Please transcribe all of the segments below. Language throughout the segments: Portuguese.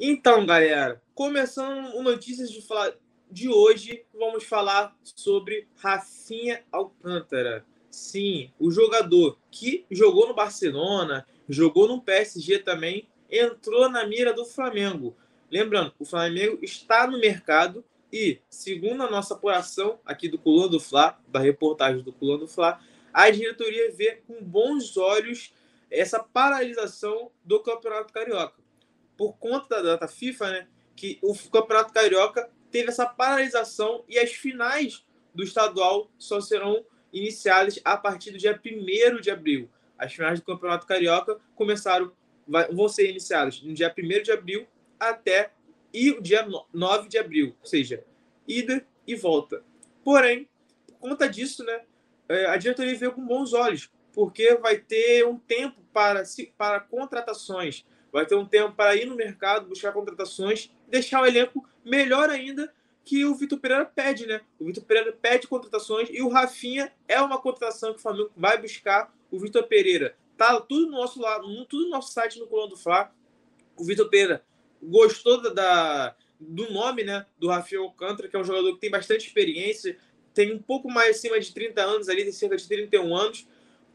Então, galera, começando o notícias de de hoje, vamos falar sobre Rafinha Alcântara. Sim, o jogador que jogou no Barcelona, jogou no PSG também, entrou na mira do Flamengo. Lembrando, o Flamengo está no mercado e, segundo a nossa apuração aqui do Coluna do Fla, da reportagem do Coluna do Fla, a diretoria vê com bons olhos essa paralisação do Campeonato Carioca por conta da data FIFA, né, que o Campeonato Carioca teve essa paralisação e as finais do estadual só serão iniciadas a partir do dia 1 de abril. As finais do Campeonato Carioca começaram, vão ser iniciadas no dia 1 de abril até e o dia 9 de abril, ou seja, ida e volta. Porém, por conta disso, né, é, a diretoria veio com bons olhos, porque vai ter um tempo para, para contratações vai ter um tempo para ir no mercado, buscar contratações, deixar o elenco melhor ainda que o Vitor Pereira pede, né? O Vitor Pereira pede contratações e o Rafinha é uma contratação que o Flamengo vai buscar. O Vitor Pereira tá tudo no nosso lado, tudo no nosso site no Colão do Fla. O Vitor Pereira gostou da, do nome, né, do Rafinha Alcântara, que é um jogador que tem bastante experiência, tem um pouco mais acima de 30 anos ali, tem cerca de 31 anos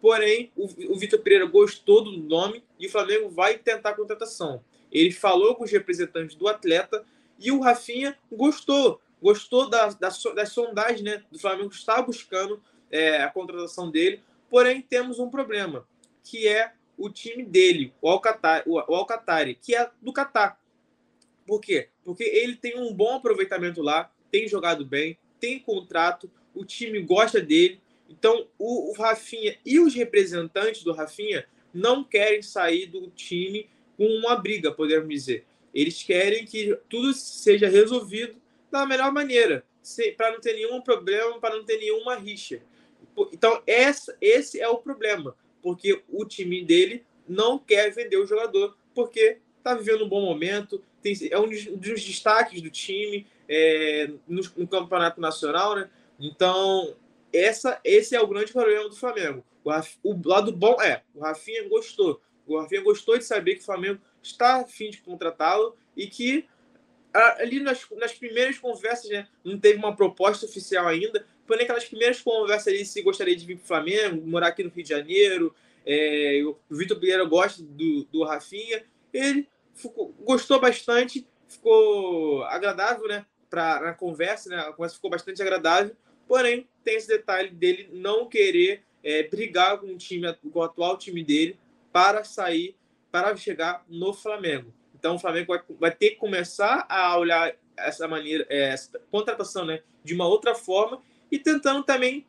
Porém, o, o Vitor Pereira gostou do nome e o Flamengo vai tentar a contratação. Ele falou com os representantes do atleta e o Rafinha gostou. Gostou da, da, das sondagens, né? Do Flamengo está buscando é, a contratação dele. Porém, temos um problema, que é o time dele, o Alcatari, o, Alcatari que é do Catar. Por quê? Porque ele tem um bom aproveitamento lá, tem jogado bem, tem contrato, o time gosta dele então, o, o Rafinha e os representantes do Rafinha não querem sair do time com uma briga, podemos dizer. Eles querem que tudo seja resolvido da melhor maneira, para não ter nenhum problema, para não ter nenhuma rixa. Então, essa, esse é o problema, porque o time dele não quer vender o jogador, porque está vivendo um bom momento, tem, é um dos, dos destaques do time é, no, no, campeonato nacional, né? Então, essa, esse é o grande problema do Flamengo. O, o lado bom é, o Rafinha gostou. O Rafinha gostou de saber que o Flamengo está a fim de contratá-lo e que ali nas, nas primeiras conversas, né, não teve uma proposta oficial ainda, porém aquelas primeiras conversas ali se gostaria de vir para o Flamengo, morar aqui no Rio de Janeiro, é, o Vitor Pereira gosta do, do Rafinha, ele ficou, gostou bastante, ficou agradável, né, pra, na conversa, né, a conversa ficou bastante agradável, Porém, tem esse detalhe dele não querer é, brigar com o time, com o atual time dele, para sair, para chegar no Flamengo. Então, o Flamengo vai, vai ter que começar a olhar essa maneira, é, essa contratação, né, de uma outra forma e tentando também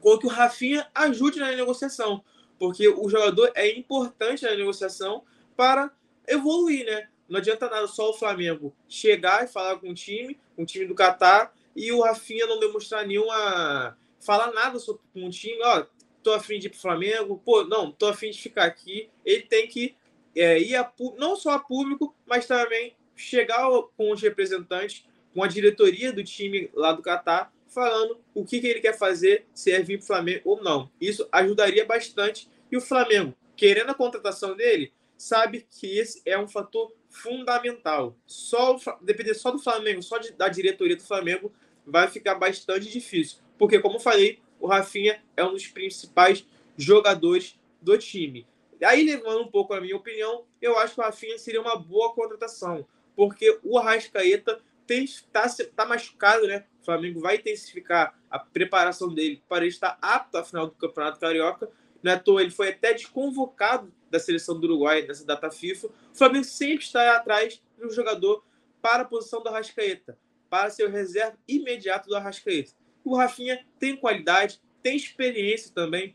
com que o Rafinha ajude na negociação, porque o jogador é importante na negociação para evoluir, né? Não adianta nada só o Flamengo chegar e falar com o time, com o time do Catar, e o Rafinha não demonstrar nenhuma. falar nada sobre um time, ó, tô afim de ir pro Flamengo, pô, não, tô afim de ficar aqui. Ele tem que é, ir a, não só a público, mas também chegar com os representantes, com a diretoria do time lá do Catar, falando o que, que ele quer fazer, se é vir pro Flamengo ou não. Isso ajudaria bastante. E o Flamengo, querendo a contratação dele, sabe que esse é um fator fundamental. Só depender só do Flamengo, só de, da diretoria do Flamengo, vai ficar bastante difícil. Porque, como falei, o Rafinha é um dos principais jogadores do time. Aí, levando um pouco a minha opinião, eu acho que o Rafinha seria uma boa contratação. Porque o Arrascaeta está tá machucado, né? O Flamengo vai intensificar a preparação dele para estar apto à final do Campeonato Carioca. Não é toa, ele foi até desconvocado da seleção do Uruguai nessa data FIFA. O Flamengo sempre está atrás de um jogador para a posição do Arrascaeta para ser o reserva imediato do Arrascaeta. O Rafinha tem qualidade, tem experiência também.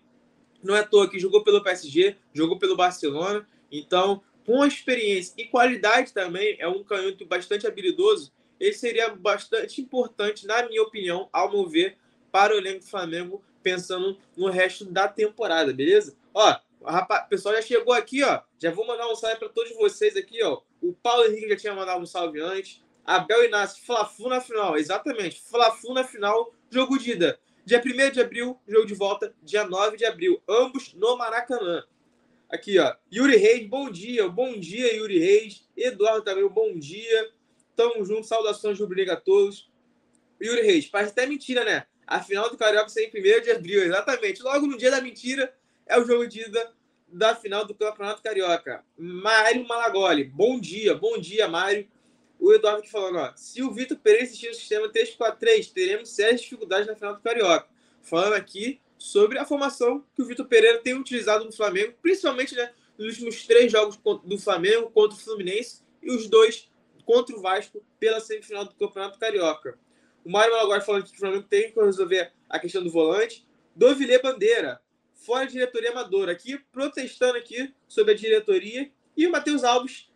Não é à toa que jogou pelo PSG, jogou pelo Barcelona. Então, com experiência e qualidade também, é um canhoto bastante habilidoso. Ele seria bastante importante, na minha opinião, ao meu ver, para o elenco do Flamengo, pensando no resto da temporada, beleza? Ó, o pessoal já chegou aqui, ó. Já vou mandar um salve para todos vocês aqui, ó. O Paulo Henrique já tinha mandado um salve antes. Abel Inácio, Fla-Flu na final, exatamente. Fla-Flu na final, jogo de ida. Dia 1 de abril, jogo de volta, dia 9 de abril, ambos no Maracanã. Aqui, ó. Yuri Reis, bom dia. Bom dia, Yuri Reis. Eduardo também, bom dia. Tamo junto. Saudações rubro a todos. Yuri Reis, parece até mentira, né? A final do Carioca ser em 1 de abril, exatamente. Logo no dia da mentira é o jogo de ida da final do Campeonato Carioca. Mário Malagoli, bom dia, bom dia, Mário. O Eduardo aqui falando, ó, se o Vitor Pereira insistir no sistema 3-4-3, teremos sérias dificuldades na final do Carioca. Falando aqui sobre a formação que o Vitor Pereira tem utilizado no Flamengo, principalmente né, nos últimos três jogos do Flamengo contra o Fluminense e os dois contra o Vasco pela semifinal do Campeonato Carioca. O Mário agora falando que o Flamengo tem que resolver a questão do volante. Dovilê Bandeira, fora diretoria amadora, aqui protestando aqui sobre a diretoria. E o Matheus Alves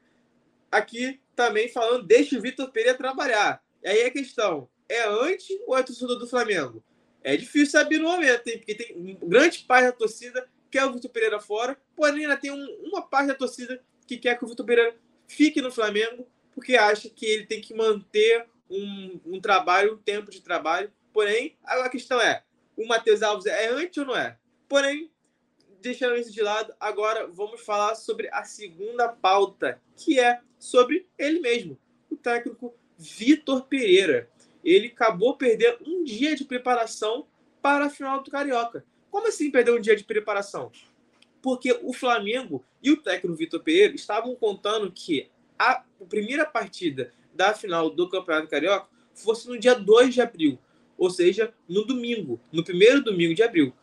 aqui também falando, deixa o Vitor Pereira trabalhar. E aí a questão, é anti ou é torcedor do Flamengo? É difícil saber no momento, hein? porque tem grande parte da torcida que quer o Vitor Pereira fora, porém ainda tem um, uma parte da torcida que quer que o Vitor Pereira fique no Flamengo, porque acha que ele tem que manter um, um trabalho, um tempo de trabalho. Porém, a questão é, o Matheus Alves é anti ou não é? Porém, deixando isso de lado, agora vamos falar sobre a segunda pauta, que é sobre ele mesmo, o técnico Vitor Pereira ele acabou perdendo um dia de preparação para a final do Carioca. Como assim perder um dia de preparação? Porque o Flamengo e o técnico Vitor Pereira estavam contando que a primeira partida da final do Campeonato Carioca fosse no dia 2 de abril, ou seja, no domingo, no primeiro domingo de abril.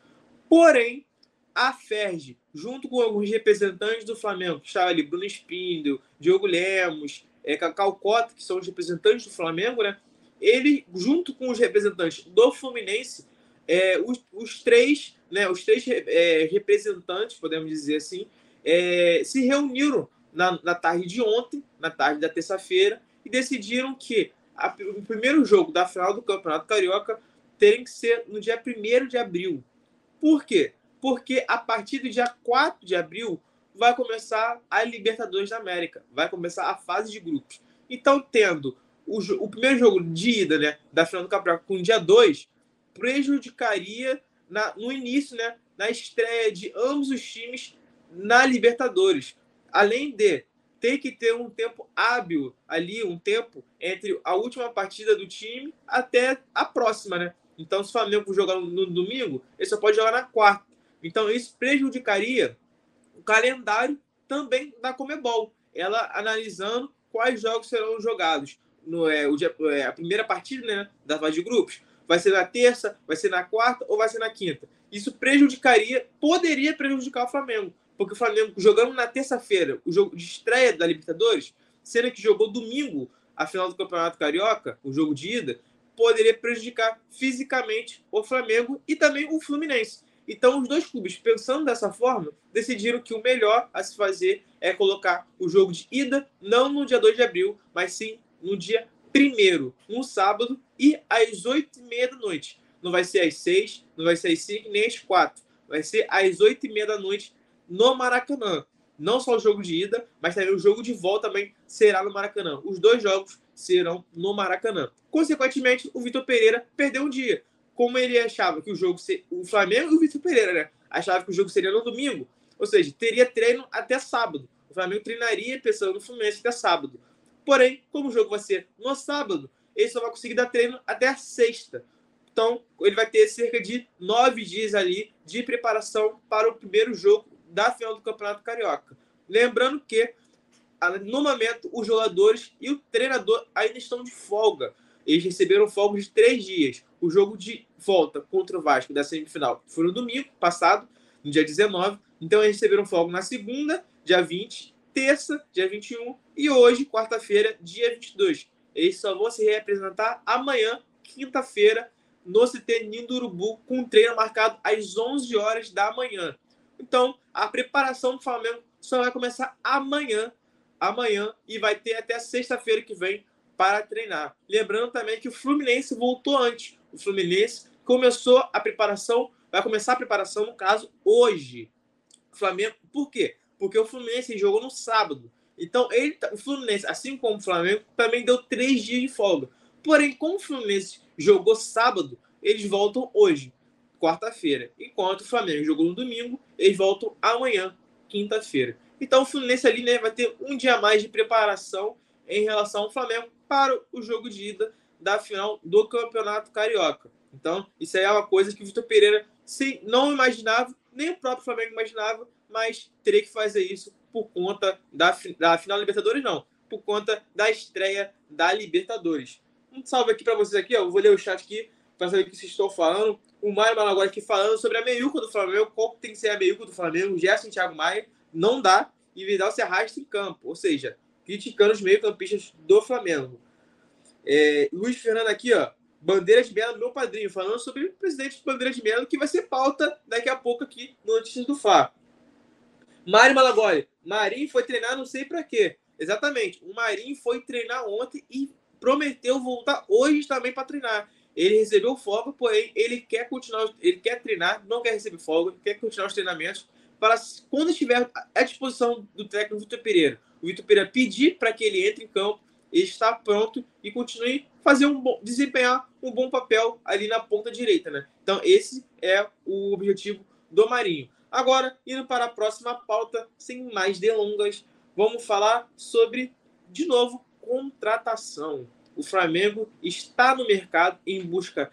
Porém, a Ferge, junto com alguns representantes do Flamengo, que ali, Bruno Spindel, Diogo Lemos, é, Cacau Cota, que são os representantes do Flamengo, né? ele, junto com os representantes do Fluminense, é, os, os, três, né, os três é, representantes, podemos dizer assim, é, se reuniram na, na, tarde de ontem, na tarde da terça-feira, e decidiram que a, o primeiro jogo da final do Campeonato Carioca teria que ser no dia 1 de abril. Por quê? Porque a partir do dia 4 de abril vai começar a Libertadores da América, vai começar a fase de grupos. Então, tendo o, o primeiro jogo de ida né, da final do Campeonato com o dia 2 prejudicaria na, no início, né, na estreia de ambos os times na Libertadores. Além de ter que ter um tempo hábil ali, um tempo entre a última partida do time até a próxima, né? Então, se o Flamengo jogar no, domingo, ele só pode jogar na quarta. Então, isso prejudicaria o calendário também da Comebol. Ela analisando quais jogos serão jogados no, é, o dia, é, a primeira partida né, da fase de grupos. Vai ser na terça, vai ser na quarta ou vai ser na quinta. Isso prejudicaria, poderia prejudicar o Flamengo. Porque o Flamengo, jogando na terça-feira, o jogo de estreia da Libertadores, sendo que jogou domingo a final do Campeonato Carioca, o jogo de ida, poderia prejudicar fisicamente o Flamengo e também o Fluminense. Então, os dois clubes, pensando dessa forma, decidiram que o melhor a se fazer é colocar o jogo de ida não no dia 2 de abril, mas sim no dia primeiro, no sábado, e às oito e meia da noite. Não vai ser às seis, não vai ser às cinco, nem às quatro. Vai ser às oito e meia da noite no Maracanã. Não só o jogo de ida, mas também o jogo de volta também será no Maracanã. Os dois jogos serão no Maracanã. Consequentemente, o Vitor Pereira perdeu um dia. Como ele achava que o jogo seria. O Flamengo e o Vitor Pereira, né? Achava que o jogo seria no domingo. Ou seja, teria treino até sábado. O Flamengo treinaria pensando no Fluminense até sábado. Porém, como o jogo vai ser no sábado, ele só vai conseguir dar treino até sexta. Então, ele vai ter cerca de nove dias ali de preparação para o primeiro jogo da final do Campeonato Carioca. Lembrando que, no momento, os jogadores e o treinador ainda estão de folga. Eles receberam folga de três dias. O jogo de volta contra o Vasco da semifinal foi no domingo passado, no dia 19. Então, eles receberam folga na segunda, dia 20, terça, dia 21, e hoje, quarta-feira, dia 22. Eles só vão se representar amanhã, quinta-feira, no CT Ninho Urubu, com treino marcado às 11 horas da manhã. Então, a preparação do Flamengo só vai começar amanhã, amanhã, e vai ter até sexta-feira que vem para treinar. Lembrando também que o Fluminense voltou antes. O Fluminense começou a preparação, vai começar a preparação, no caso, hoje. O Flamengo, por quê? porque o Fluminense jogou no sábado. Então, ele, tá, o Fluminense, assim como o Flamengo, também deu três dias de folga. Porém, como o Fluminense jogou sábado, eles voltam hoje, quarta-feira. Enquanto o Flamengo jogou no domingo, eles voltam amanhã, quinta-feira. Então o Fluminense ali né, vai ter um dia mais de preparação em relação ao Flamengo para o jogo de ida da final do Campeonato Carioca. Então, isso aí é uma coisa que o Vitor Pereira sim, não imaginava, nem o próprio Flamengo imaginava, mas teria que fazer isso por conta da, da final da Libertadores, não, por conta da estreia da Libertadores. Um salve aqui para vocês aqui, ó. Eu vou ler o chat aqui para saber o que vocês estão falando. O Mário Malagora aqui falando sobre a meiuca do Flamengo, qual tem que ser a meiuca do Flamengo, Gerson Thiago Maia, não dá, e Vidal se arrasta em campo, ou seja, criticando os meio-campistas do Flamengo. É, Luiz Fernando aqui, ó, Bandeira de Melo, meu padrinho, falando sobre o presidente Bandeira de Melo, que vai ser pauta daqui a pouco aqui no Notícias do Fá. Mário Malagoli, Marinho foi treinar não sei para quê. Exatamente, o Marinho foi treinar ontem e prometeu voltar hoje também para treinar. Ele recebeu folga, porém ele quer continuar, ele quer treinar, não quer receber folga, quer continuar os treinamentos para quando estiver à disposição do técnico Vitor Pereira. O Vitor Pereira pedir para que ele entre em campo, ele está pronto e continue fazer um bom, desempenhar um bom papel ali na ponta direita, né? Então esse é o objetivo do Marinho. Agora, indo para a próxima pauta, sem mais delongas, vamos falar sobre, de novo, contratação. O Flamengo está no mercado em busca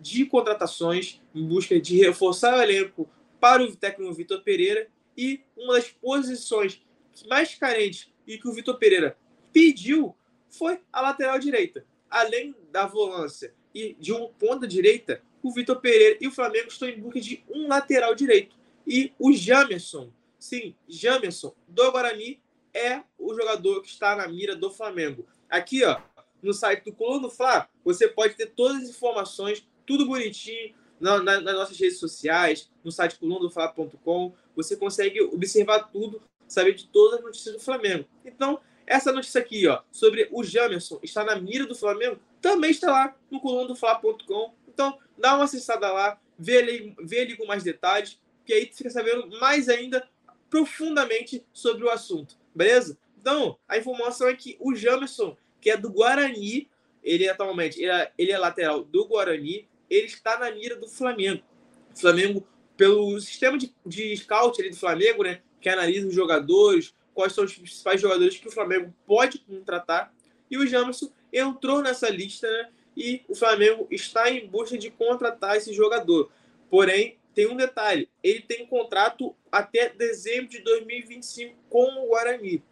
de contratações, em busca de reforçar o elenco para o técnico Vitor Pereira e uma das posições mais carentes e que o Vitor Pereira pediu foi a lateral direita. Além da volância e de um ponta direita, o Vitor Pereira e o Flamengo estão em busca de um lateral direito. E o Jamerson, sim, Jamerson do Guarani é o jogador que está na mira do Flamengo. Aqui, ó, no site do Coluna do Fla, você pode ter todas as informações, tudo bonitinho, na, na, nas nossas redes sociais, no site colunadofla.com. Você consegue observar tudo, saber de todas as notícias do Flamengo. Então, essa notícia aqui, ó, sobre o Jamerson está na mira do Flamengo, também está lá no colunadofla.com. Então, dá uma acessada lá, vê ali, vê com mais detalhes, que aí você fica sabendo mais ainda profundamente sobre o assunto, beleza? Então, a informação é que o Jamerson, que é do Guarani, ele atualmente ele é, ele é lateral do Guarani, ele está na mira do Flamengo. O Flamengo, pelo sistema de, de scout ali do Flamengo, né, que analisa os jogadores, quais são os principais jogadores que o Flamengo pode contratar, e o Jamerson entrou nessa lista, né, e o Flamengo está em busca de contratar esse jogador. Porém, tem um detalhe: ele tem contrato até dezembro de 2025 com o Guarani.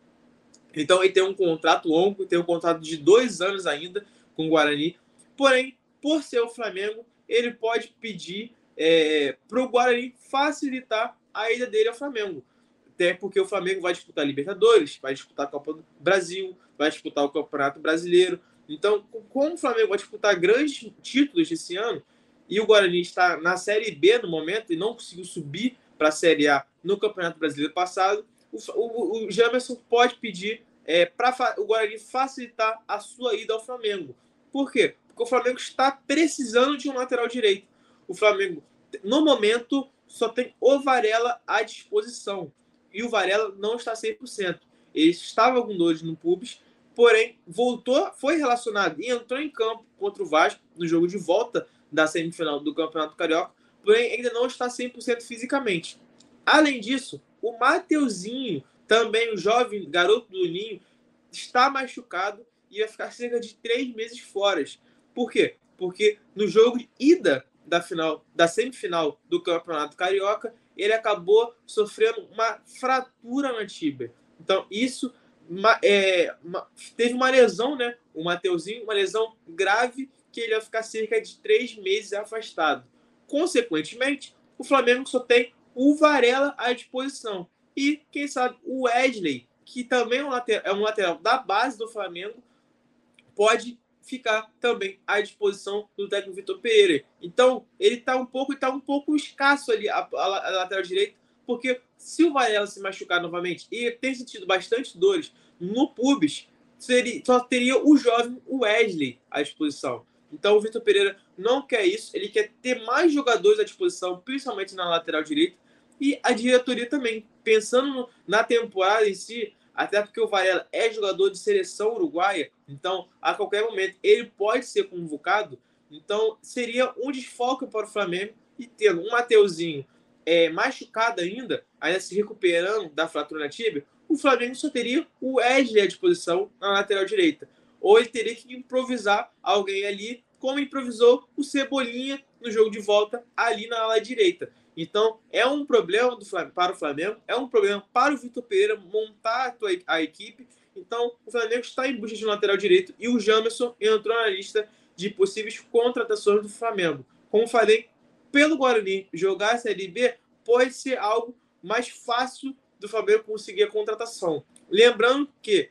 Então, ele tem um contrato longo, tem um contrato de dois anos ainda com o Guarani. Porém, por ser o Flamengo, ele pode pedir é, para o Guarani facilitar a ida dele ao Flamengo. Até porque o Flamengo vai disputar Libertadores, vai disputar a Copa do Brasil, vai disputar o Campeonato Brasileiro. Então, como o Flamengo vai disputar grandes títulos esse ano, e o Guarani está na Série B no momento e não conseguiu subir para a Série A no Campeonato Brasileiro passado, o, o, o Jamerson pode pedir é, para o Guarani facilitar a sua ida ao Flamengo. Por quê? Porque o Flamengo está precisando de um lateral direito. O Flamengo, no momento, só tem o Varela à disposição. E o Varela não está 100%. Ele estava com dores no pubis, porém voltou, foi relacionado e entrou em campo contra o Vasco no jogo de volta da semifinal do Campeonato Carioca, porém ainda não está 100% fisicamente. Além disso, o Mateuzinho, também o jovem garoto do Ninho, está machucado e vai ficar cerca de três meses fora. Por quê? Porque no jogo de ida da final, da semifinal do Campeonato Carioca, ele acabou sofrendo uma fratura na tíbia. Então, isso é, teve uma lesão, né? O Mateuzinho, uma lesão grave que ele vai ficar cerca de três meses afastado. Consequentemente, o Flamengo só tem o Varela à disposição. E, quem sabe, o Wesley, que também é um lateral, é um lateral da base do Flamengo, pode ficar também à disposição do técnico Vitor Pereira. Então, ele está um pouco, tá um pouco escasso ali a, a, a lateral direita, porque se o Varela se machucar novamente e tem sentido bastante dores no pubis, seria, só teria o jovem Wesley à disposição. Então o Vitor Pereira não quer isso, ele quer ter mais jogadores à disposição, principalmente na lateral direita, e a diretoria também, pensando na temporada em si, até porque o Varela é jogador de seleção uruguaia, então a qualquer momento ele pode ser convocado, então seria um desfoque para o Flamengo, e tendo um Mateuzinho é, machucado ainda, ainda se recuperando da fratura na tíbia, o Flamengo só teria o Wesley à disposição na lateral direita. Ou ele teria que improvisar alguém ali, como improvisou o Cebolinha no jogo de volta ali na ala direita. Então, é um problema do Flamengo, para o Flamengo, é um problema para o Vitor Pereira montar a, a equipe. Então, o Flamengo está em busca de um lateral direito e o Jamerson entrou na lista de possíveis contratações do Flamengo. Como falei, pelo Guarani jogar a Série B pode ser algo mais fácil do Flamengo conseguir a contratação. Lembrando que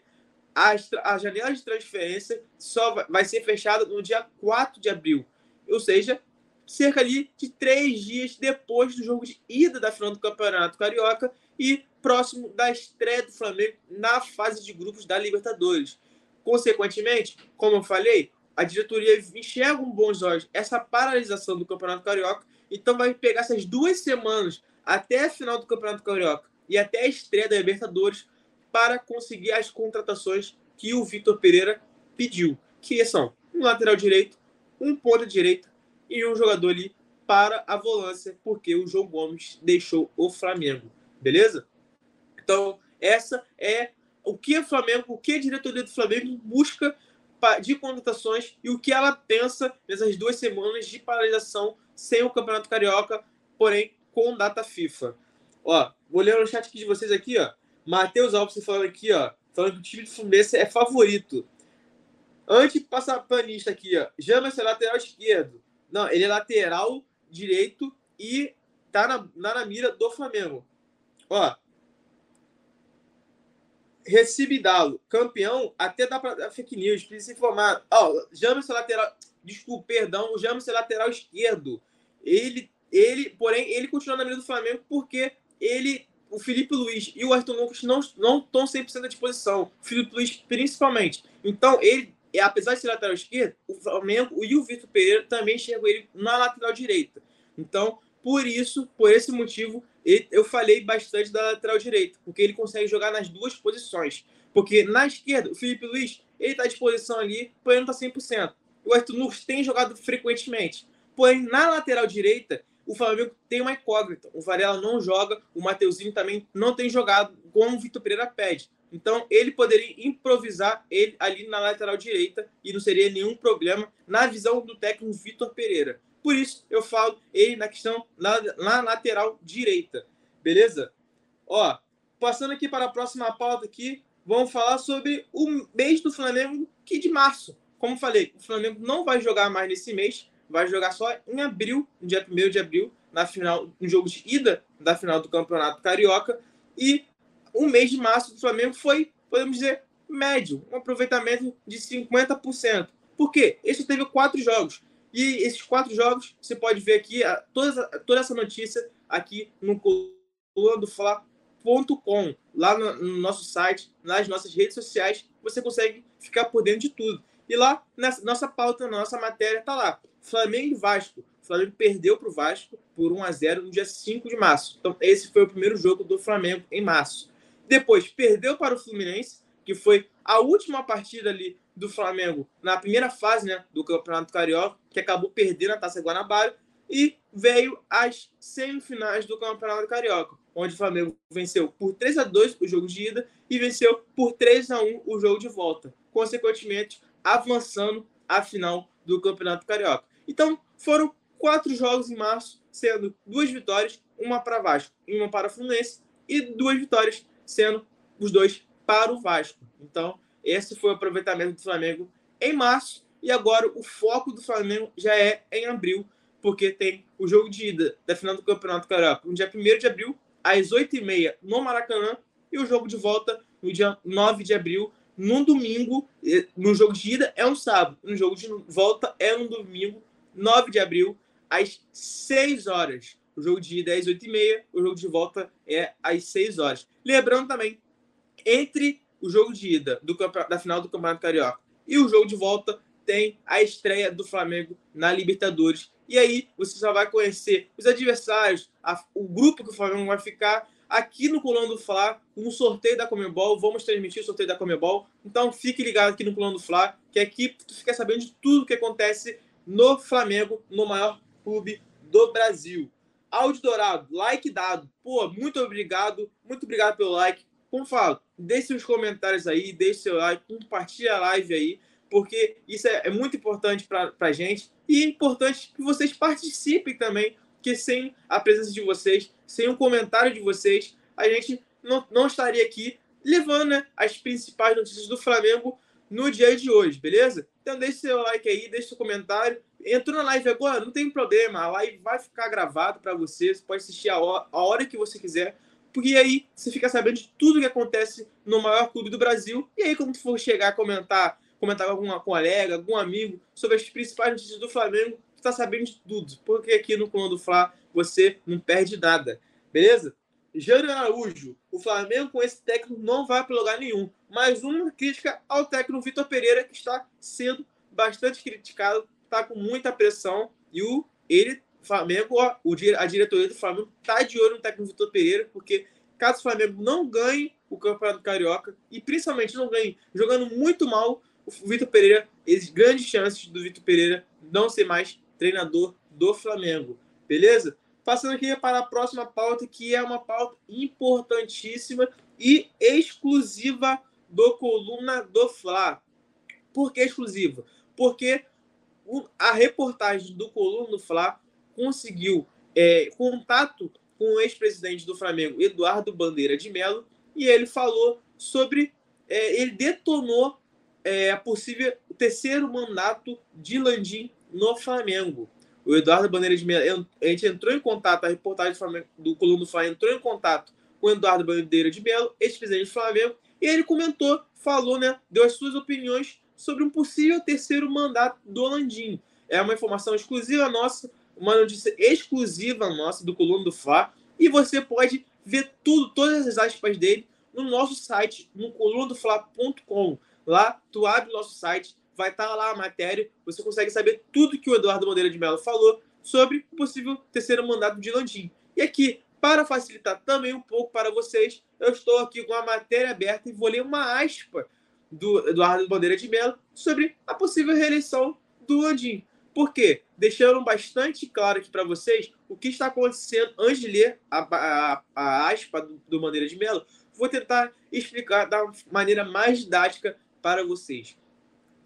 a, a janela de transferência só vai, vai ser fechada no dia 4 de abril. Ou seja, cerca ali de três dias depois do jogo de ida da final do Campeonato Carioca e próximo da estreia do Flamengo na fase de grupos da Libertadores. Consequentemente, como eu falei, a diretoria enxerga com bons olhos essa paralisação do Campeonato Carioca, então vai pegar essas duas semanas até a final do Campeonato Carioca e até a estreia da Libertadores para conseguir as contratações que o Vitor Pereira pediu, que são um lateral direito, um ponta direita e um jogador ali para a volância, porque o João Gomes deixou o Flamengo. Beleza? Então, essa é o que o Flamengo, o que a diretoria do Flamengo busca de contratações e o que ela pensa nessas duas semanas de paralisação sem o Campeonato Carioca, porém com data FIFA. Ó, vou ler no chat aqui de vocês aqui, ó. Matheus Alves falando aqui, ó, falando que o time do Fluminense é favorito. Antes de passar panista aqui, ó. Jamas é lateral esquerdo. Não, ele é lateral direito e tá na, na, na mira do Flamengo. Ó. Recibidalo, campeão, até dá pra dar fake news, precisa informar. Ó, James é lateral. Desculpa, perdão, o James é lateral esquerdo. Ele, ele, porém, ele continua na mira do Flamengo porque ele, o Felipe Luiz e o Arthur Lucas não não estão 100% à disposição. O Felipe Luiz principalmente. Então, ele é, apesar de ser lateral esquerdo, o Flamengo e o Vitor Pereira também enxergam ele na lateral direita. Então, por isso, por esse motivo, eu falei bastante da lateral direita, porque ele consegue jogar nas duas posições. Porque na esquerda, o Felipe Luiz, ele está à disposição ali, porém não está 100%. O Arthur Nunes tem jogado frequentemente. Porém, na lateral direita, o Flamengo tem uma incógnita. O Varela não joga, o Mateuzinho também não tem jogado, como o Vitor Pereira pede. Então, ele poderia improvisar ele ali na lateral direita e não seria nenhum problema na visão do técnico Vitor Pereira. Por isso, eu falo ele na questão na, na lateral direita. Beleza? Ó, passando aqui para a próxima pauta aqui, vamos falar sobre o mês do Flamengo, que de março. Como falei, o Flamengo não vai jogar mais nesse mês, vai jogar só em abril, no dia 1 de abril, na final, no jogo de ida da final do Campeonato Carioca. E o mês de março do Flamengo foi, podemos dizer, médio, um aproveitamento de 50%. Por quê? Esse teve quatro jogos. E esses quatro jogos, você pode ver aqui toda, toda essa notícia aqui no coluna do lá no, no, nosso site, nas nossas redes sociais, você consegue ficar por dentro de tudo. E lá, nessa nossa pauta, nossa matéria, tá lá. Flamengo e Vasco. O Flamengo perdeu para o Vasco por 1 a 0 no dia 5 de março. Então, esse foi o primeiro jogo do Flamengo em março. Depois perdeu para o Fluminense, que foi a última partida ali do Flamengo na primeira fase né, do Campeonato Carioca, que acabou perdendo a Taça Guanabara, e veio às semifinais do Campeonato Carioca, onde o Flamengo venceu por 3 a 2 o jogo de ida e venceu por 3 a 1 o jogo de volta, consequentemente avançando à final do Campeonato Carioca. Então, foram quatro jogos em março, sendo duas vitórias, uma para Vasco uma para Fluminense, e duas vitórias sendo os dois para o Vasco. Então, esse foi o aproveitamento do Flamengo em março e agora o foco do Flamengo já é em abril, porque tem o jogo de ida da final do Campeonato Carioca no dia 1 de abril, às 8h30 no Maracanã, e o jogo de volta no dia 9 de abril, no domingo. No jogo de ida é um sábado, no jogo de volta é no domingo, 9 de abril, às 6 horas. O jogo de ida é às 8h30, o jogo de volta é às 6 horas. Lembrando também, entre o jogo de ida do, da final do Campeonato Carioca e o jogo de volta, tem a estreia do Flamengo na Libertadores. E aí você só vai conhecer os adversários, a, o grupo que o Flamengo vai ficar aqui no Colão do Fla, um sorteio da Comebol. Vamos transmitir o sorteio da Comebol. Então fique ligado aqui no Colão do Fla, que aqui tu fica sabendo de tudo que acontece no Flamengo, no maior clube do Brasil. Áudio dourado, like dado. Pô, muito obrigado, muito obrigado pelo like. Como falo, deixe seus comentários aí, deixe seu like, compartilhe a live aí, porque isso é, é muito importante para a gente e é importante que vocês participem também, que sem a presença de vocês, sem o comentário de vocês, a gente não, não estaria aqui levando né, as principais notícias do Flamengo no dia de hoje, beleza? Então deixe seu like aí, deixe seu comentário. Entrou na live agora, não tem problema, a live vai ficar gravada para você, você pode assistir a hora, a hora que você quiser, porque aí você fica sabendo de tudo que acontece no maior clube do Brasil. E aí, quando for chegar a comentar, comentar com algum colega, algum amigo sobre as principais notícias do Flamengo, tu tá sabendo de tudo, porque aqui no Coluna do Fla você não perde nada, beleza? Jânio Araújo, o Flamengo com esse técnico não vai para lugar nenhum. Mais uma crítica ao técnico Vitor Pereira, que está sendo bastante criticado, está com muita pressão. E o ele, Flamengo, o, a diretoria do Flamengo está de olho no técnico Vitor Pereira, porque caso o Flamengo não ganhe o Campeonato Carioca, e principalmente não ganhe jogando muito mal, o Vitor Pereira, existe grandes chances do Vitor Pereira não ser mais treinador do Flamengo. Beleza? Passando aqui para a próxima pauta, que é uma pauta importantíssima e exclusiva do Coluna do Fla. Por que exclusiva? Porque a reportagem do Coluna Fla conseguiu é, contato com o ex-presidente do Flamengo, Eduardo Bandeira de Mello, e ele falou sobre. É, ele detonou é, a possível terceiro mandato de Landim no Flamengo o Eduardo Bandeira de Melo, a gente entrou em contato, a reportagem do, Flamengo, do Coluna Flamengo entrou em contato com o Eduardo Bandeira de Melo, ex-presidente do Flamengo, e ele comentou, falou, né, deu as suas opiniões sobre um possível terceiro mandato do Landim. É uma informação exclusiva nossa, uma notícia exclusiva nossa do Coluna do Fla, e você pode ver tudo, todas as aspas dele no nosso site, no colunadofla.com. Lá, tu abre o nosso site, vai estar lá a matéria, você consegue saber tudo que o Eduardo Bandeira de Mello falou sobre o possível terceiro mandato de Landim. E aqui, para facilitar também um pouco para vocês, eu estou aqui com a matéria aberta e vou ler uma aspa do Eduardo Bandeira de Mello sobre a possível reeleição do Landim. Por quê? Deixando bastante claro aqui para vocês o que está acontecendo antes de ler a, a, a aspa do, do Bandeira de Mello. Vou tentar explicar da maneira mais didática para vocês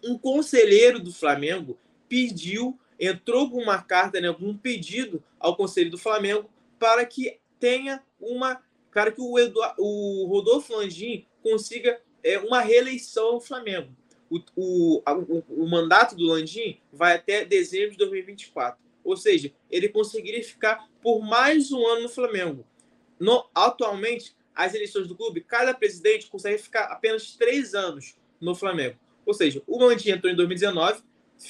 um conselheiro do Flamengo pediu, entrou com uma carta, né, um pedido ao conselho do Flamengo para que tenha uma, para que o, Eduardo, o Rodolfo Landim consiga é, uma reeleição ao Flamengo. O, o, o, o mandato do Landim vai até dezembro de 2024. Ou seja, ele conseguiria ficar por mais um ano no Flamengo. No, atualmente, as eleições do clube, cada presidente consegue ficar apenas três anos no Flamengo. Ou seja, o Landim entrou em 2019,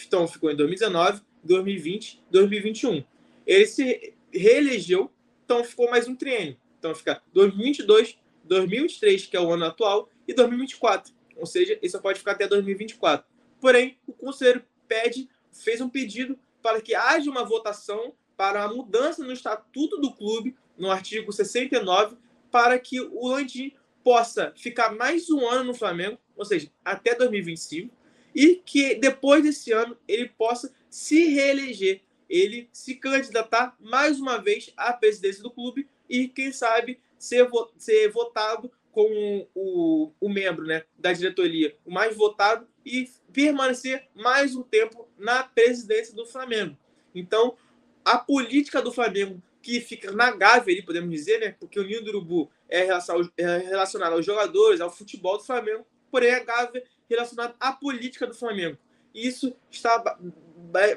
então ficou em 2019, 2020, 2021. Ele se reelegeu, então ficou mais um triênio. Então fica 2022, 2023, que é o ano atual, e 2024. Ou seja, ele só pode ficar até 2024. Porém, o conselheiro pede, fez um pedido para que haja uma votação para a mudança no estatuto do clube, no artigo 69, para que o Landim possa ficar mais um ano no Flamengo, ou seja, até 2025, e que depois desse ano ele possa se reeleger, ele se candidatar mais uma vez à presidência do clube e, quem sabe, ser, ser votado como o, o membro né, da diretoria, o mais votado, e permanecer mais um tempo na presidência do Flamengo. Então, a política do Flamengo que fica na gávea, ali, podemos dizer, né? Porque o Ninho do Urubu é, é relacionado aos jogadores, ao futebol do Flamengo, porém a gávea relacionada à política do Flamengo. E isso está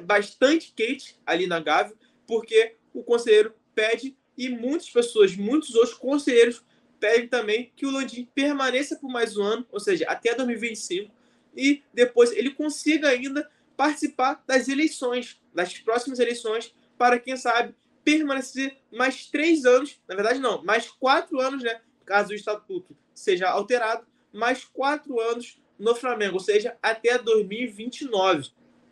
bastante quente ali na gávea, porque o conselheiro pede e muitas pessoas, muitos outros conselheiros pedem também que o Landim permaneça por mais um ano, ou seja, até 2025, e depois ele consiga ainda participar das eleições, das próximas eleições, para quem sabe permanecer mais três anos, na verdade não, mais quatro anos, né? Caso o estatuto seja alterado, mais quatro anos no Flamengo, ou seja, até 2029.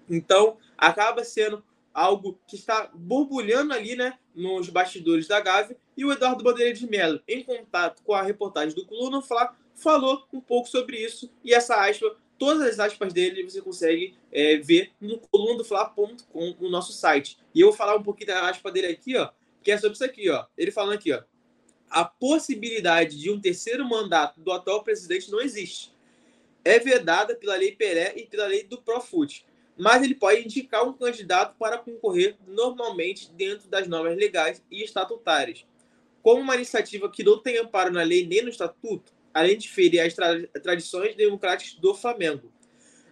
Então, acaba sendo algo que está borbulhando ali, né, nos bastidores da Gávea. E o Eduardo Bandeira de Mello, em contato com a reportagem do Coluna Fla, falou um pouco sobre isso. E essa aspa Todas as aspas dele você consegue é, ver no colunadofla.com no nosso site. E eu vou falar um pouquinho da aspa dele aqui, ó, que é sobre isso aqui, ó. Ele falando aqui, ó. A possibilidade de um terceiro mandato do atual presidente não existe. É vedada pela Lei Pelé e pela Lei do Profut. Mas ele pode indicar um candidato para concorrer normalmente dentro das normas legais e estatutárias. Como uma iniciativa que não tem amparo na lei nem no estatuto, além de ferir as tra tradições democráticas do Flamengo.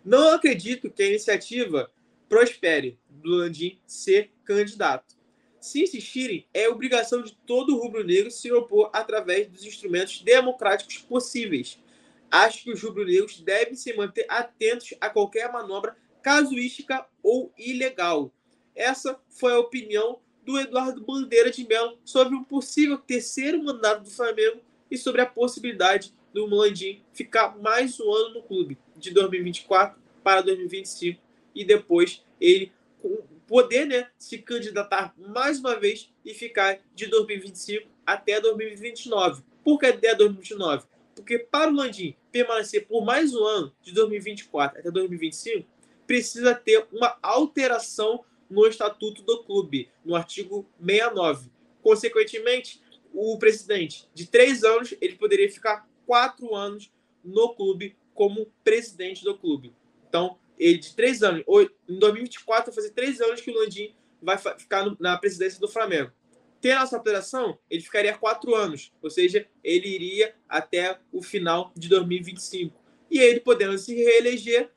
Não acredito que a iniciativa prospere do Landim ser candidato. Se insistirem, é obrigação de todo rubro-negro se opor através dos instrumentos democráticos possíveis. Acho que os rubro-negros devem se manter atentos a qualquer manobra casuística ou ilegal. Essa foi a opinião do Eduardo Bandeira de Mello sobre um possível terceiro mandato do Flamengo e sobre a possibilidade do Landim ficar mais um ano no clube, de 2024 para 2025, e depois ele poder né, se candidatar mais uma vez e ficar de 2025 até 2029. Por que até 2029? Porque para o Landim permanecer por mais um ano, de 2024 até 2025, precisa ter uma alteração no estatuto do clube, no artigo 69. Consequentemente, o presidente de três anos ele poderia ficar quatro anos no clube como presidente do clube. Então, ele de três anos, em 2024 vai fazer três anos que o Landim vai ficar na presidência do Flamengo. Tendo essa alteração, ele ficaria quatro anos, ou seja, ele iria até o final de 2025. E ele podendo se reeleger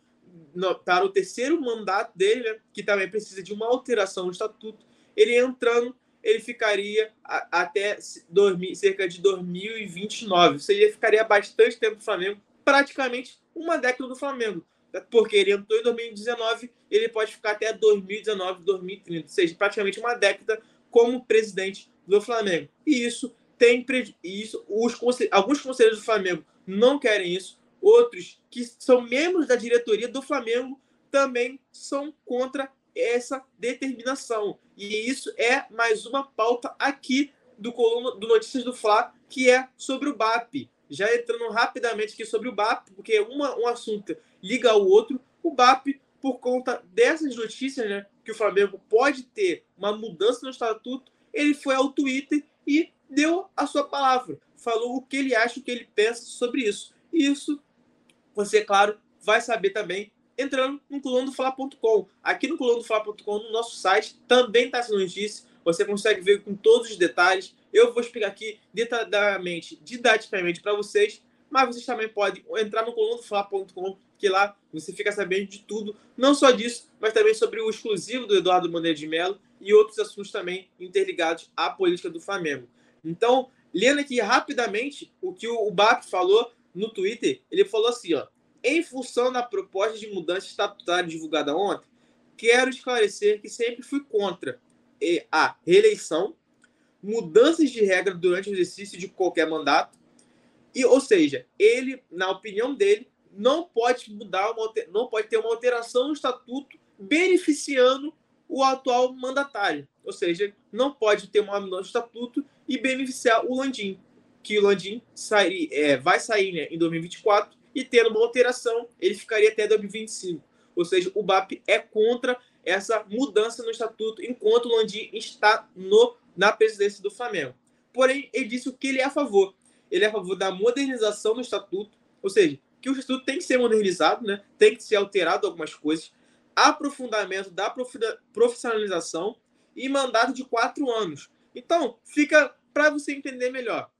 no, para o terceiro mandato dele, né, que também precisa de uma alteração no estatuto, ele entrando ele ficaria a, até 2000, cerca de 2029. Ou seja, ele ficaria bastante tempo no Flamengo, praticamente uma década do Flamengo. Porque ele entrou em 2019, ele pode ficar até 2019, 2030. Ou seja, praticamente uma década como presidente do Flamengo. E isso tem isso os alguns conselheiros do Flamengo não querem isso, outros que são membros da diretoria do Flamengo também são contra essa determinação. E isso é mais uma pauta aqui do coluna do Notícias do Fla, que é sobre o BAP. Já entrando rapidamente aqui sobre o BAP, porque uma, um assunto liga ao outro. O BAP, por conta dessas notícias, né, que o Flamengo pode ter uma mudança no estatuto, ele foi ao Twitter e deu a sua palavra. Falou o que ele acha, o que ele pensa sobre isso. E isso, você, claro, vai saber também entrando no colunadofla.com. Aqui no colunadofla.com, no nosso site, também está sendo notícia. Você consegue ver com todos os detalhes. Eu vou explicar aqui detalhadamente, didaticamente para vocês, mas vocês também podem entrar no colunadofla.com, que lá você fica sabendo de tudo, não só disso, mas também sobre o exclusivo do Eduardo Maneiro de Mello e outros assuntos também interligados à política do Flamengo. Então, lendo aqui rapidamente o que o BAP falou no Twitter, ele falou assim, ó, em função da proposta de mudança estatutária divulgada ontem, quero esclarecer que sempre fui contra a reeleição, mudanças de regra durante o exercício de qualquer mandato, e, ou seja, ele, na opinião dele, não pode mudar, uma, não pode ter uma alteração no estatuto beneficiando o atual mandatário. Ou seja, não pode ter uma mudança no estatuto e beneficiar o Landim, que o Landim sair, é, vai sair né, em 2024 e tendo uma alteração, ele ficaria até 2025. Ou seja, o BAP é contra essa mudança no estatuto enquanto o Landim está no, na presidência do Flamengo. Porém, ele disse o que ele é a favor. Ele é a favor da modernização do estatuto, ou seja, que o estatuto tem que ser modernizado, né? tem que ser alterado algumas coisas, aprofundamento da profissionalização e mandato de quatro anos. Então, fica para você entender melhor.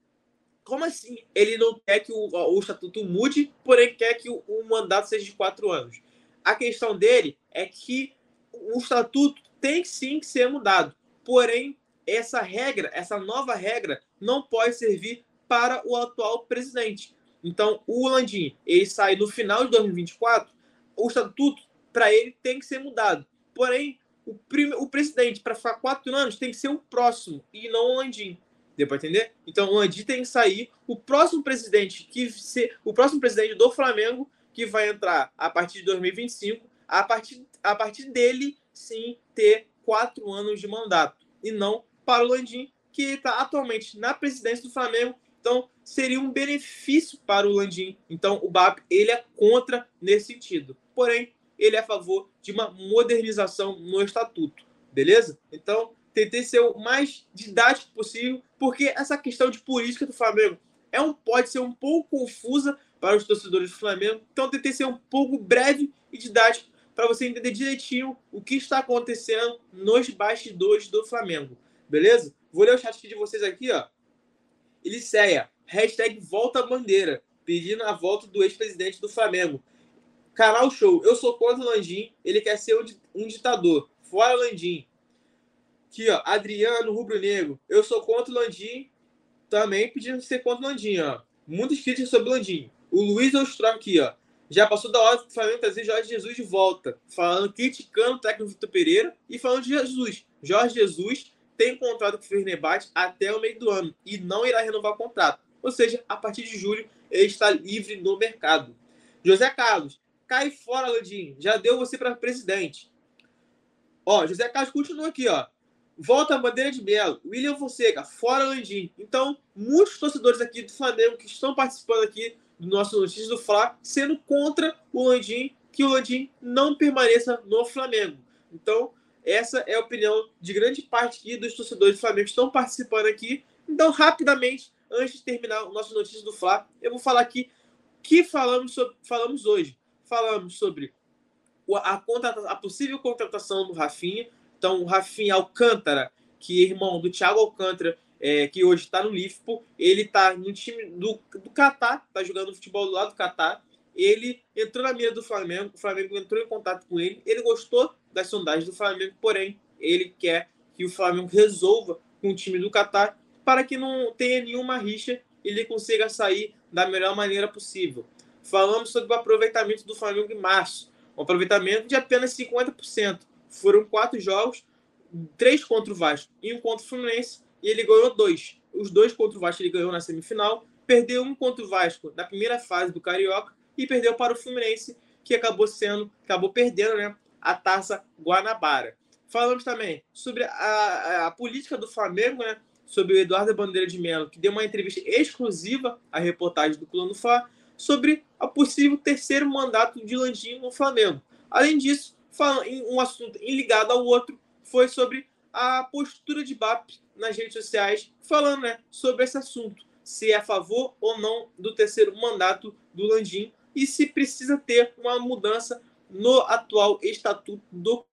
Como assim? Ele não quer que o, o estatuto mude, porém quer que o, o, mandato seja de quatro anos. A questão dele é que o estatuto tem sim que ser mudado. Porém, essa regra, essa nova regra, não pode servir para o atual presidente. Então, o Landim, ele sai no final de 2024, o estatuto, para ele, tem que ser mudado. Porém, o, prime, o presidente, para ficar quatro anos, tem que ser o próximo, e não o Landim. Deu para entender? Então o Andi tem que sair. O próximo presidente que ser, o próximo presidente do Flamengo que vai entrar a partir de 2025, a partir, a partir dele sim ter quatro anos de mandato e não para o Landim que está atualmente na presidência do Flamengo. Então seria um benefício para o Landim. Então o BAP ele é contra nesse sentido. Porém ele é a favor de uma modernização no estatuto, beleza? Então tentei ser o mais didático possível, porque essa questão de política do Flamengo é um, pode ser um pouco confusa para os torcedores do Flamengo. Então, tentei ser um pouco breve e didático para você entender direitinho o que está acontecendo nos bastidores do Flamengo. Beleza? Vou ler o chat de vocês aqui, ó. Eliceia, hashtag volta bandeira, pedindo a volta do ex-presidente do Flamengo. Canal Show, eu sou contra o Landim, ele quer ser um ditador. Fora Landim. Aqui, ó, Adriano Rubro Negro, eu sou contra o Landim, também pedindo ser contra o Landim, ó. Muitas críticas sobre o Landim. O Luiz Ostrom aqui, ó. Já passou da hora do Flamengo trazer Jorge Jesus de volta. Falando, criticando o técnico Vitor Pereira e falando de Jesus. Jorge Jesus tem contrato com o Fernebate até o meio do ano e não irá renovar o contrato. Ou seja, a partir de julho ele está livre no mercado. José Carlos, cai fora, Landim. Já deu você para presidente. Ó, José Carlos continua aqui, ó. Volta a bandeira de Melo. William Fonseca, fora Landim. Então, muitos torcedores aqui do Flamengo que estão participando aqui do nosso Notícias do Fla, sendo contra o Landim, que o Landim não permaneça no Flamengo. Então, essa é a opinião de grande parte aqui dos torcedores do Flamengo que estão participando aqui. Então, rapidamente, antes de terminar o nosso Notícias do Fla, eu vou falar aqui o que falamos, sobre, falamos hoje. Falamos sobre a, a possível contratação do Rafinha. Então, o Rafinha Alcântara, que é irmão do Thiago Alcântara, é, que hoje está no Liverpool. Ele está no time do, do Catar, está jogando futebol do lado do Catar. Ele entrou na mira do Flamengo, o Flamengo entrou em contato com ele. Ele gostou das sondagens do Flamengo, porém, ele quer que o Flamengo resolva com o time do Catar para que não tenha nenhuma rixa e ele consiga sair da melhor maneira possível. Falamos sobre o aproveitamento do Flamengo em março, um aproveitamento de apenas 50%. Foram quatro jogos, três contra o Vasco e um contra o Fluminense, e ele ganhou dois. Os dois contra o Vasco ele ganhou na semifinal, perdeu um contra o Vasco na primeira fase do Carioca e perdeu para o Fluminense, que acabou sendo, acabou perdendo, né, a Taça Guanabara. Falamos também sobre a, a, a política do Flamengo, né, sobre o Eduardo Bandeira de Mello, que deu uma entrevista exclusiva à reportagem do Plano Fla sobre a possível terceiro mandato de Landinho no Flamengo. Além disso, um assunto ligado ao outro foi sobre a postura de BAP nas redes sociais falando né, sobre esse assunto, se é a favor ou não do terceiro mandato do Landim e se precisa ter uma mudança no atual estatuto do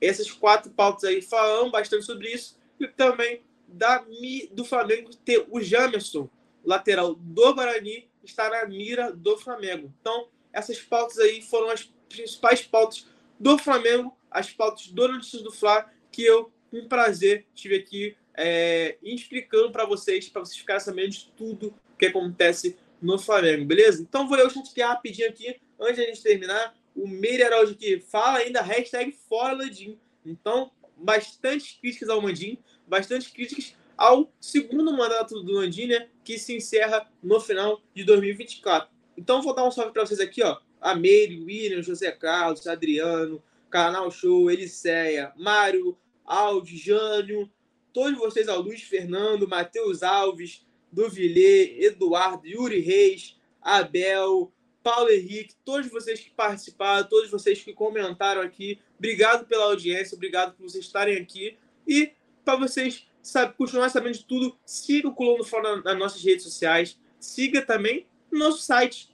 essas quatro pautas aí falam bastante sobre isso e também da do Flamengo ter o Jamerson, lateral do Guarani, está na mira do Flamengo. Então, essas pautas aí foram as principais pautas do Flamengo, as pautas do Notícias do Fla, que eu um prazer estive aqui é, explicando para vocês, para vocês ficarem sabendo de tudo que acontece no Flamengo, beleza? Então vou ler o chat rapidinho aqui, antes de a gente terminar. O Meire Araújo aqui fala ainda hashtag fora Landim. Então, bastante críticas ao Landim, bastante críticas ao segundo mandato do Landim, né? Que se encerra no final de 2024. Então vou dar um salve para vocês aqui, ó. A Meire, William, José Carlos, Adriano, Canal Show, Eliceia, Mário, Aldi, Jânio, todos vocês, ao Luiz Fernando, Matheus Alves, Duvilê, Eduardo, Yuri Reis, Abel, Paulo Henrique, todos vocês que participaram, todos vocês que comentaram aqui, obrigado pela audiência, obrigado por vocês estarem aqui e para vocês sabe, continuar sabendo de tudo, siga o Coluna Fora nas nossas redes sociais, siga também no nosso site.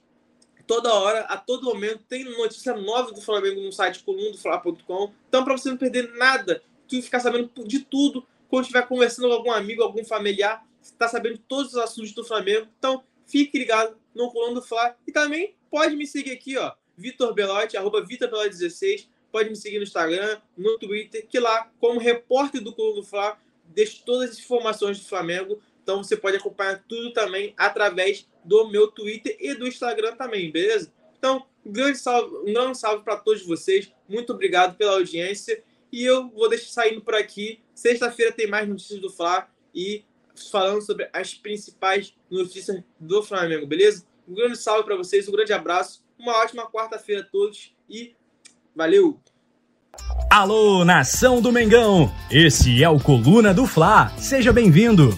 Toda hora, a todo momento, tem notícia nova do Flamengo no site colunadofla.com. Então, para você não perder nada tu ficar sabendo de tudo quando estiver conversando com algum amigo, algum familiar, está sabendo todos os assuntos do Flamengo. Então, fique ligado no Coluna do Fla. E também pode me seguir aqui, ó, Vitor Belotti, arroba Vitor Belotti 16. Pode me seguir no Instagram, no Twitter, que lá, como repórter do Coluna do Fla, deixo todas as informações do Flamengo. Então você pode acompanhar tudo também através do meu Twitter e do Instagram também, beleza? Então, um grande salve, um grande salve para todos vocês. Muito obrigado pela audiência e eu vou deixar saindo por aqui. Sexta-feira tem mais notícias do Fla e falando sobre as principais notícias do Flamengo, beleza? Um grande salve para vocês, um grande abraço, uma ótima quarta-feira a todos e valeu! Alô, nação do Mengão! Esse é o Coluna do Fla. Seja bem-vindo!